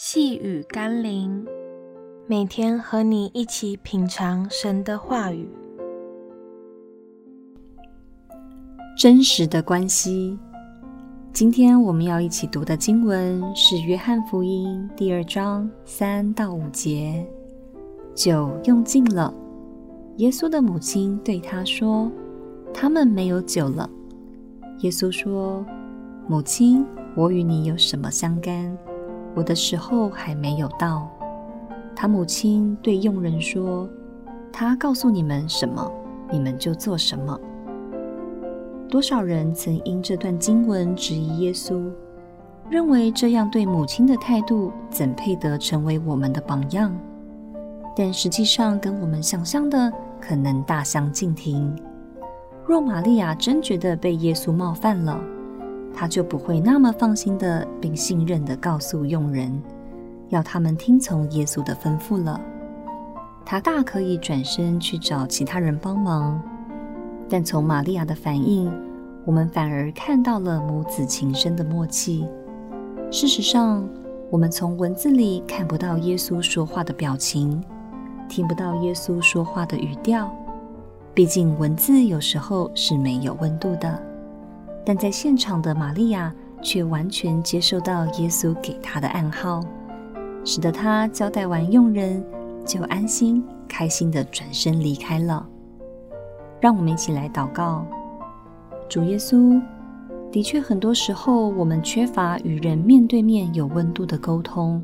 细雨甘霖，每天和你一起品尝神的话语。真实的关系。今天我们要一起读的经文是《约翰福音》第二章三到五节。酒用尽了，耶稣的母亲对他说：“他们没有酒了。”耶稣说：“母亲，我与你有什么相干？”我的时候还没有到。他母亲对佣人说：“他告诉你们什么，你们就做什么。”多少人曾因这段经文质疑耶稣，认为这样对母亲的态度怎配得成为我们的榜样？但实际上跟我们想象的可能大相径庭。若玛利亚真觉得被耶稣冒犯了，他就不会那么放心的，并信任的告诉佣人，要他们听从耶稣的吩咐了。他大可以转身去找其他人帮忙，但从玛利亚的反应，我们反而看到了母子情深的默契。事实上，我们从文字里看不到耶稣说话的表情，听不到耶稣说话的语调。毕竟，文字有时候是没有温度的。但在现场的玛利亚却完全接受到耶稣给她的暗号，使得她交代完佣人，就安心开心的转身离开了。让我们一起来祷告：主耶稣，的确很多时候我们缺乏与人面对面有温度的沟通，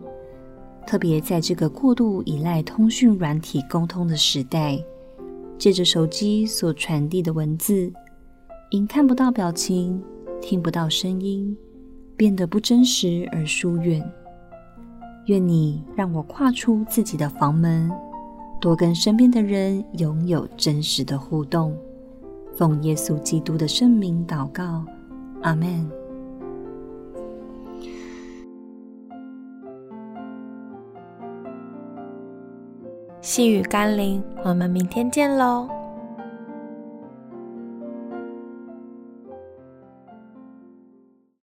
特别在这个过度依赖通讯软体沟通的时代，借着手机所传递的文字。因看不到表情，听不到声音，变得不真实而疏远。愿你让我跨出自己的房门，多跟身边的人拥有真实的互动。奉耶稣基督的圣名祷告，阿们。细雨甘霖，我们明天见喽。